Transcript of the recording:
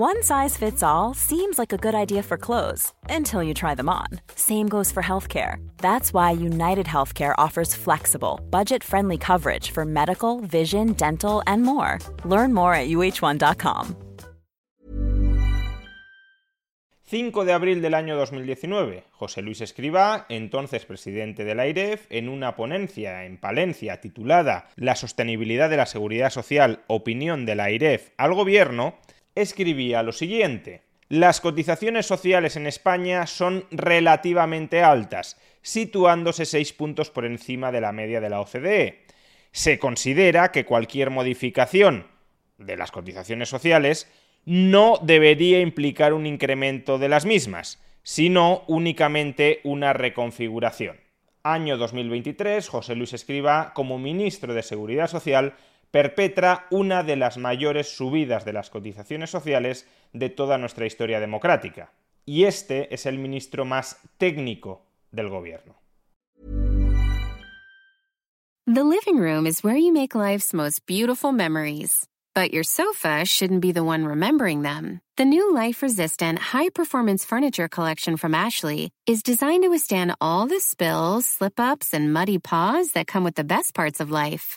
One size fits all seems like a good idea for clothes until you try them on. Same goes for healthcare. That's why United Healthcare offers flexible, budget friendly coverage for medical, vision, dental, and more. Learn more at uh1.com. 5 de abril del año 2019, José Luis Escribá, entonces presidente de la AIREF, en una ponencia en Palencia titulada La sostenibilidad de la seguridad social, opinión de la AIREF al gobierno, escribía lo siguiente. Las cotizaciones sociales en España son relativamente altas, situándose seis puntos por encima de la media de la OCDE. Se considera que cualquier modificación de las cotizaciones sociales no debería implicar un incremento de las mismas, sino únicamente una reconfiguración. Año 2023, José Luis Escriba, como ministro de Seguridad Social, perpetra una de las mayores subidas de las cotizaciones sociales de toda nuestra historia democrática. Y este es el ministro más técnico del gobierno. The living room is where you make life's most beautiful memories. But your sofa shouldn't be the one remembering them. The new life resistant, high performance furniture collection from Ashley is designed to withstand all the spills, slip ups, and muddy paws that come with the best parts of life.